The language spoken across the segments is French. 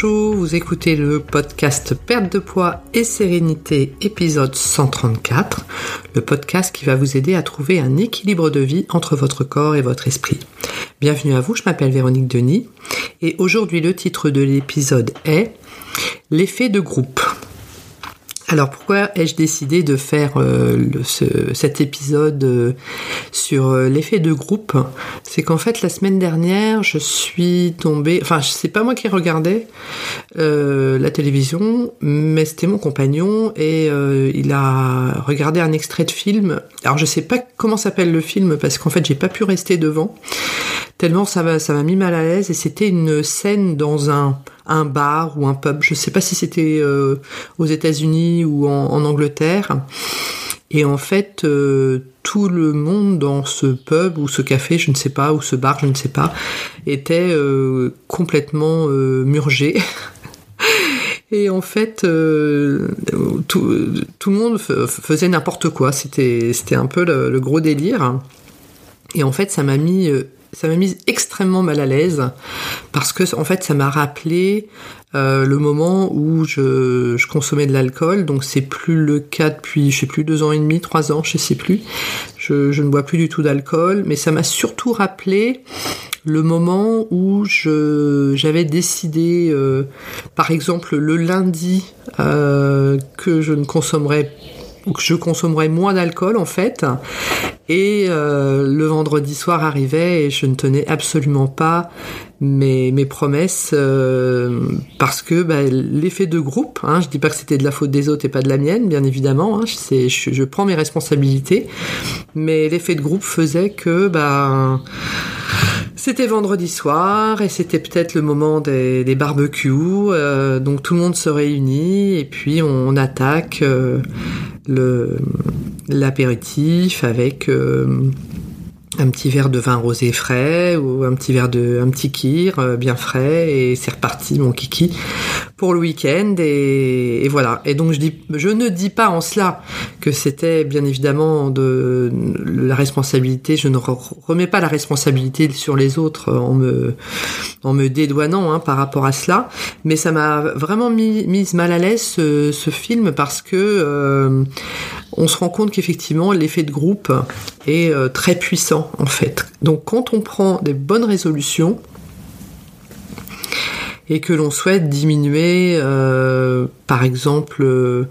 Bonjour, vous écoutez le podcast Perte de poids et sérénité épisode 134, le podcast qui va vous aider à trouver un équilibre de vie entre votre corps et votre esprit. Bienvenue à vous, je m'appelle Véronique Denis et aujourd'hui le titre de l'épisode est L'effet de groupe. Alors pourquoi ai-je décidé de faire euh, cet épisode euh, sur euh, l'effet de groupe? C'est qu'en fait la semaine dernière je suis tombée, enfin c'est pas moi qui regardais la télévision, mais c'était mon compagnon et il a regardé un extrait de film. Alors je sais pas comment s'appelle le film parce qu'en fait j'ai pas pu rester devant tellement ça m'a ça m'a mis mal à l'aise et c'était une scène dans un un bar ou un pub. Je sais pas si c'était euh, aux États-Unis ou en, Angleterre. Et en fait, euh, tout le monde dans ce pub ou ce café, je ne sais pas, ou ce bar, je ne sais pas, était euh, complètement murgé. Et en fait, tout, le monde faisait n'importe quoi. C'était, c'était un peu le, le, gros délire. Et en fait, ça m'a mis ça m'a mise extrêmement mal à l'aise parce que en fait ça m'a rappelé euh, le moment où je, consommais de l'alcool. Donc c'est plus le cas depuis je sais plus deux ans et demi trois ans je sais plus. Je, ne bois plus du tout d'alcool. Mais ça m'a surtout rappelé le moment où je j'avais décidé euh, par exemple le lundi euh, que je ne consommerais je consommerais moins d'alcool en fait. Et euh, le vendredi soir arrivait et je ne tenais absolument pas mes, mes promesses euh, parce que bah, l'effet de groupe, hein, je dis pas que c'était de la faute des autres et pas de la mienne, bien évidemment, hein, je, je, prends mes responsabilités, mais l'effet de groupe faisait que bah, c'était vendredi soir et c'était peut-être le moment des, barbecues, euh, donc tout le monde se réunit et puis on, attaque euh, l'apéritif avec euh, un petit verre de vin rosé frais ou un petit verre de un petit kir euh, bien frais et c'est reparti mon kiki pour le week-end et, voilà. Et donc je dis je ne dis pas en cela que c'était bien évidemment de la responsabilité. Je ne remets pas la responsabilité sur les autres en me en me dédouanant hein, par rapport à cela. Mais ça m'a vraiment mis, mise mal à l'aise ce, ce, film parce que euh, on se rend compte qu'effectivement l'effet de groupe est euh, très puissant en fait. Donc quand on prend des bonnes résolutions et que l'on souhaite diminuer euh, par exemple euh,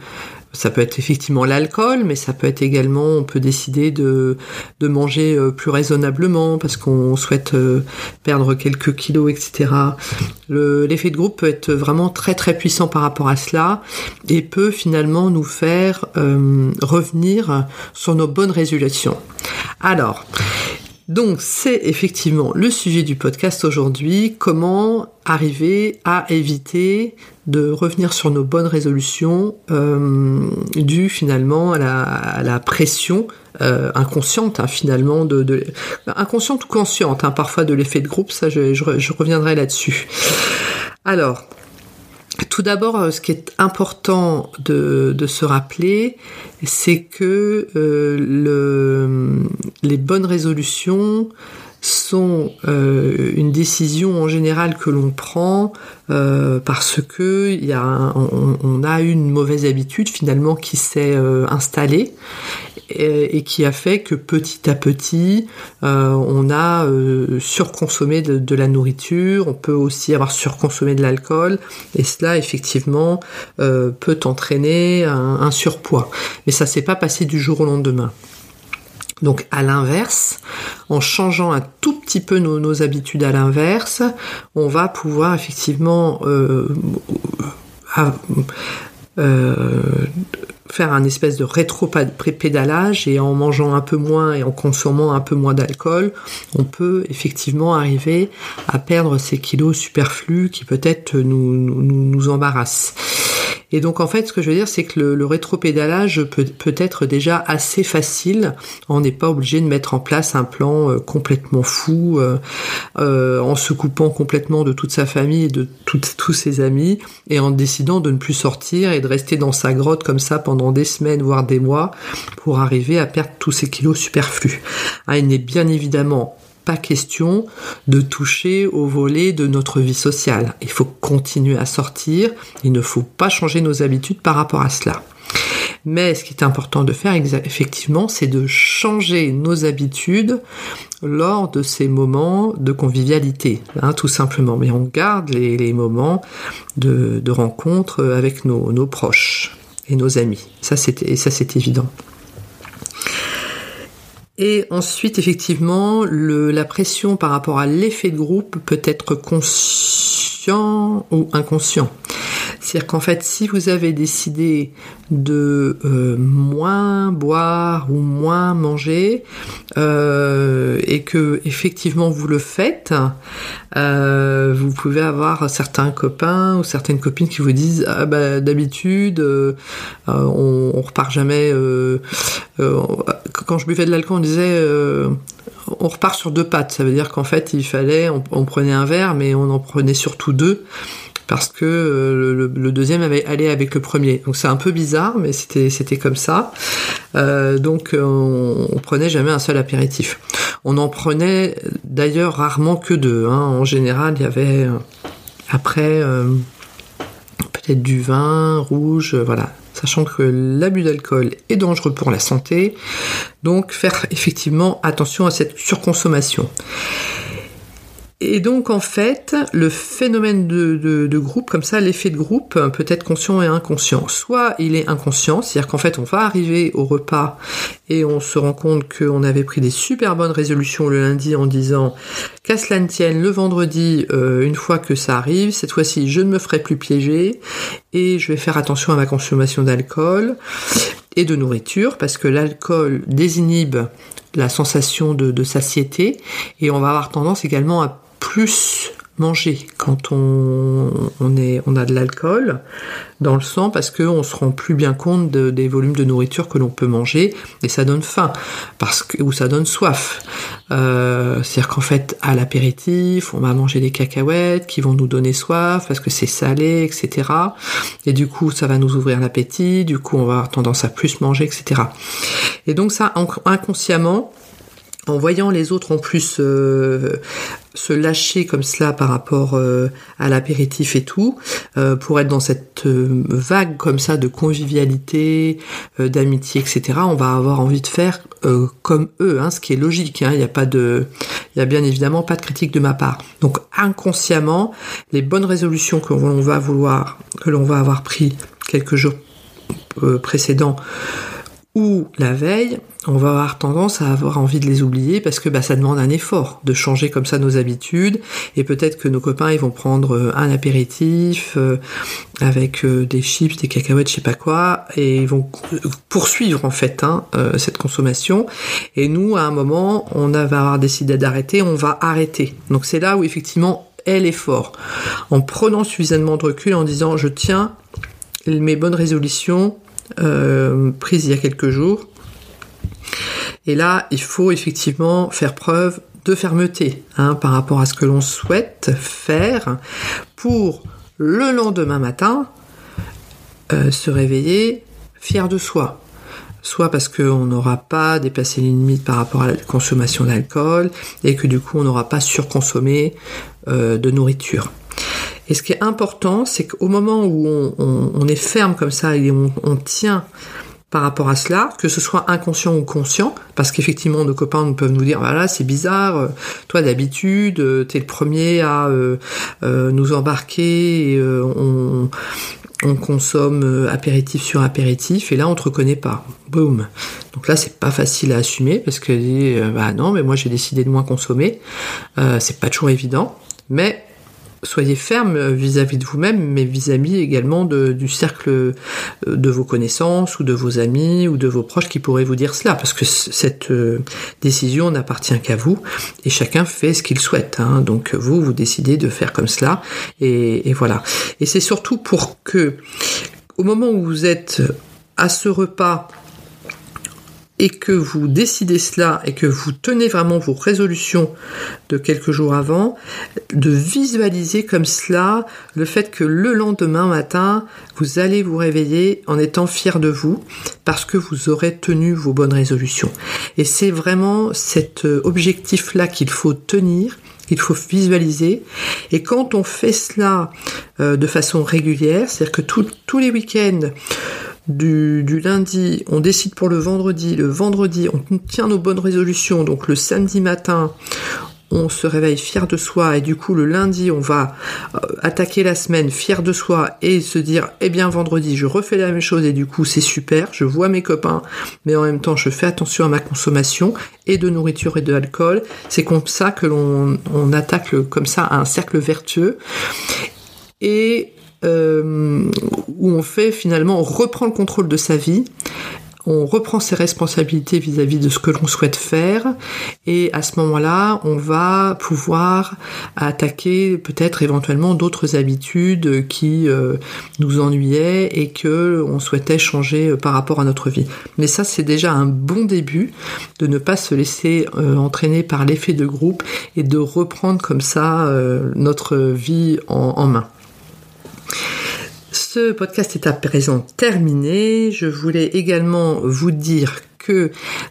ça peut être effectivement l'alcool, mais ça peut être également, on peut décider de, de manger euh, plus raisonnablement parce qu'on souhaite euh, perdre quelques kilos, etc. L'effet de groupe peut être vraiment très très puissant par rapport à cela et peut finalement nous faire euh, revenir sur nos bonnes résolutions. Alors, donc c'est effectivement le sujet du podcast aujourd'hui, comment arriver à éviter de revenir sur nos bonnes résolutions euh, dues finalement à la, pression euh, inconsciente hein, finalement inconsciente ou consciente hein, parfois de l'effet de groupe ça je, reviendrai là-dessus. Alors tout d'abord, euh, ce qui est important de, se rappeler, c'est que le, les bonnes résolutions sont euh, une décision en général que l'on prend parce que a on, a une mauvaise habitude finalement qui s'est installée et, qui a fait que petit à petit, euh, on a euh, surconsommé de, la nourriture, on peut aussi avoir surconsommé de l'alcool, et cela effectivement euh, peut entraîner un, surpoids. Mais ça s'est pas passé du jour au lendemain. Donc à l'inverse, en changeant un tout petit peu nos, habitudes à l'inverse, on va pouvoir effectivement euh, faire un espèce de rétro-pédalage et en mangeant un peu moins et en consommant un peu moins d'alcool, on peut effectivement arriver à perdre ces kilos superflus qui peut-être nous, nous, nous embarrassent. Et donc en fait, ce que je veux dire, c'est que le, le rétropédalage peut, peut être déjà assez facile. On n'est pas obligé de mettre en place un plan euh, complètement fou, euh, euh, en se coupant complètement de toute sa famille et de tous ses amis, et en décidant de ne plus sortir et de rester dans sa grotte comme ça pendant des semaines, voire des mois, pour arriver à perdre tous ces kilos superflus. Ah, il n'est bien évidemment question de toucher au volet de notre vie sociale. Il faut continuer à sortir, il ne faut pas changer nos habitudes par rapport à cela. Mais ce qui est important de faire effectivement, c'est de changer nos habitudes lors de ces moments de convivialité, hein, tout simplement. Mais on garde les, moments de, rencontre avec nos, proches et nos amis. Ça, c'est évident. Et ensuite, effectivement, la pression par rapport à l'effet de groupe peut être ou inconscient. C'est-à-dire qu'en fait, si vous avez décidé de euh, moins boire ou moins manger euh, et que effectivement vous le faites, euh, vous pouvez avoir certains copains ou certaines copines qui vous disent ah bah d'habitude on, on, repart jamais. quand je buvais de l'alcool, on disait on repart sur deux pattes. Ça veut dire qu'en fait il fallait on prenait un verre mais on en prenait surtout deux parce que euh, le, deuxième avait allé avec le premier. Donc c'est un peu bizarre, mais c'était comme ça. Euh, donc on, on, prenait jamais un seul apéritif. On en prenait d'ailleurs rarement que deux. Hein. En général, il y avait euh, après peut-être du vin rouge, voilà. Sachant que l'abus d'alcool est dangereux pour la santé, donc faire effectivement attention à cette surconsommation. Et donc en fait, le phénomène de, groupe, comme ça, l'effet de groupe peut être conscient et inconscient. Soit il est inconscient, c'est-à-dire qu'en fait on va arriver au repas et on se rend compte qu'on avait pris des super bonnes résolutions le lundi en disant qu'à cela ne tienne, le vendredi, euh, une fois que ça arrive, cette fois-ci je ne me ferai plus piéger et je vais faire attention à ma consommation d'alcool et de nourriture parce que l'alcool désinhibe la sensation de, de, satiété et on va avoir tendance également à plus manger quand on, a de l'alcool dans le sang parce qu'on se rend plus bien compte des volumes de nourriture que l'on peut manger et ça donne faim parce que, ou ça donne soif. Euh, c'est-à-dire qu'en fait, à l'apéritif, on va manger des cacahuètes qui vont nous donner soif parce que c'est salé, etc. Et du coup, ça va nous ouvrir l'appétit, du coup, on va avoir tendance à plus manger, etc. Et donc ça, inconsciemment, en voyant les autres en plus euh, se lâcher comme cela par rapport euh, à l'apéritif et tout, euh, pour être dans cette vague comme ça de convivialité, d'amitié, etc., on va avoir envie de faire comme eux, hein, ce qui est logique. Hein. Il n'y a pas de, il y a bien évidemment pas de critique de ma part. Donc inconsciemment, les bonnes résolutions que l'on va vouloir, que l'on va avoir pris quelques jours précédents la veille, on va avoir tendance à avoir envie de les oublier parce que bah, ça demande un effort de changer comme ça nos habitudes et peut-être que nos copains ils vont prendre euh, un apéritif euh, avec euh, des chips, des cacahuètes, je sais pas quoi et ils vont poursuivre en fait hein, cette consommation et nous à un moment on va avoir décidé d'arrêter, on va arrêter. Donc c'est là où effectivement est l'effort en prenant suffisamment de recul en disant je tiens mes bonnes résolutions euh, prise il y a quelques jours. Et là, il faut effectivement faire preuve de fermeté hein, par rapport à ce que l'on souhaite faire pour le lendemain matin euh, se réveiller fier de soi. Soit parce qu'on n'aura pas dépassé les limites par rapport à la consommation d'alcool et que du coup on n'aura pas surconsommé euh, de nourriture. Et ce qui est important, c'est qu'au moment où on, est ferme comme ça et on, tient par rapport à cela, que ce soit inconscient ou conscient, parce qu'effectivement nos copains peuvent nous dire voilà c'est bizarre, euh, toi d'habitude euh, t'es le premier à euh, nous embarquer, et, on, consomme apéritif sur apéritif et là on te reconnaît pas, boum. Donc là c'est pas facile à assumer parce que bah non mais moi j'ai décidé de moins consommer, c'est pas toujours évident, mais soyez ferme vis-à-vis de vous-même, mais vis-à-vis également du cercle euh, de vos connaissances ou de vos amis ou de vos proches qui pourraient vous dire cela, parce que cette euh, décision n'appartient qu'à vous et chacun fait ce qu'il souhaite. Hein. Donc vous, vous décidez de faire comme cela et voilà. Et c'est surtout pour que, au moment où vous êtes à ce repas et que vous décidez cela et que vous tenez vraiment vos résolutions de quelques jours avant, de visualiser comme cela le fait que le lendemain matin, vous allez vous réveiller en étant fier de vous parce que vous aurez tenu vos bonnes résolutions. Et c'est vraiment cet euh, objectif-là qu'il faut tenir il faut visualiser. Et quand on fait cela euh, de façon régulière, c'est-à-dire que tous les week-ends, du, lundi, on décide pour le vendredi, le vendredi, on tient nos bonnes résolutions, donc le samedi matin, on se réveille fier de soi. Et du coup le lundi on va euh, attaquer la semaine fier de soi et se dire eh bien vendredi je refais la même chose. Et du coup c'est super, je vois mes copains. Mais en même temps je fais attention à ma consommation et de nourriture et de alcool. C'est comme ça que l'on on attaque comme ça un cercle vertueux. Et où on fait finalement, on reprend le contrôle de sa vie, on reprend ses responsabilités vis-à-vis de ce que l'on souhaite faire, et à ce moment-là, on va pouvoir attaquer peut-être éventuellement d'autres habitudes qui euh, nous ennuyaient et que on souhaitait changer euh, par rapport à notre vie. Mais ça, c'est déjà un bon début de ne pas se laisser entraîner par l'effet de groupe et de reprendre comme ça notre vie en main. Ce podcast est à présent terminé. Je voulais également vous dire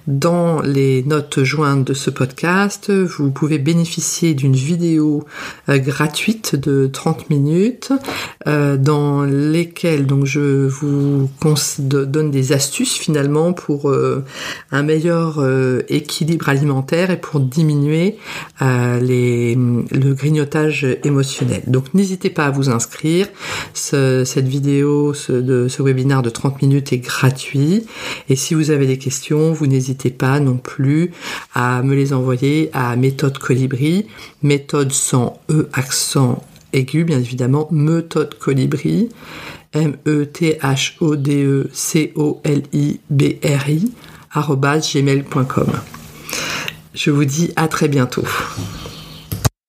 dans les notes jointes de ce podcast, vous pouvez bénéficier d'une vidéo euh, gratuite de 30 minutes euh, dans lesquelles donc je vous donne des astuces finalement pour euh, un meilleur équilibre alimentaire et pour diminuer les, le grignotage émotionnel. Donc n'hésitez pas à vous inscrire. cette vidéo ce, de ce webinaire de 30 minutes est gratuit et si vous avez des vous n'hésitez pas non plus à me les envoyer à méthode colibri, méthode sans E accent aigu, bien évidemment, méthode colibri, M-E-T-H-O-D-E-C-O-L-I-B-R-I, gmail.com. Je vous dis à très bientôt.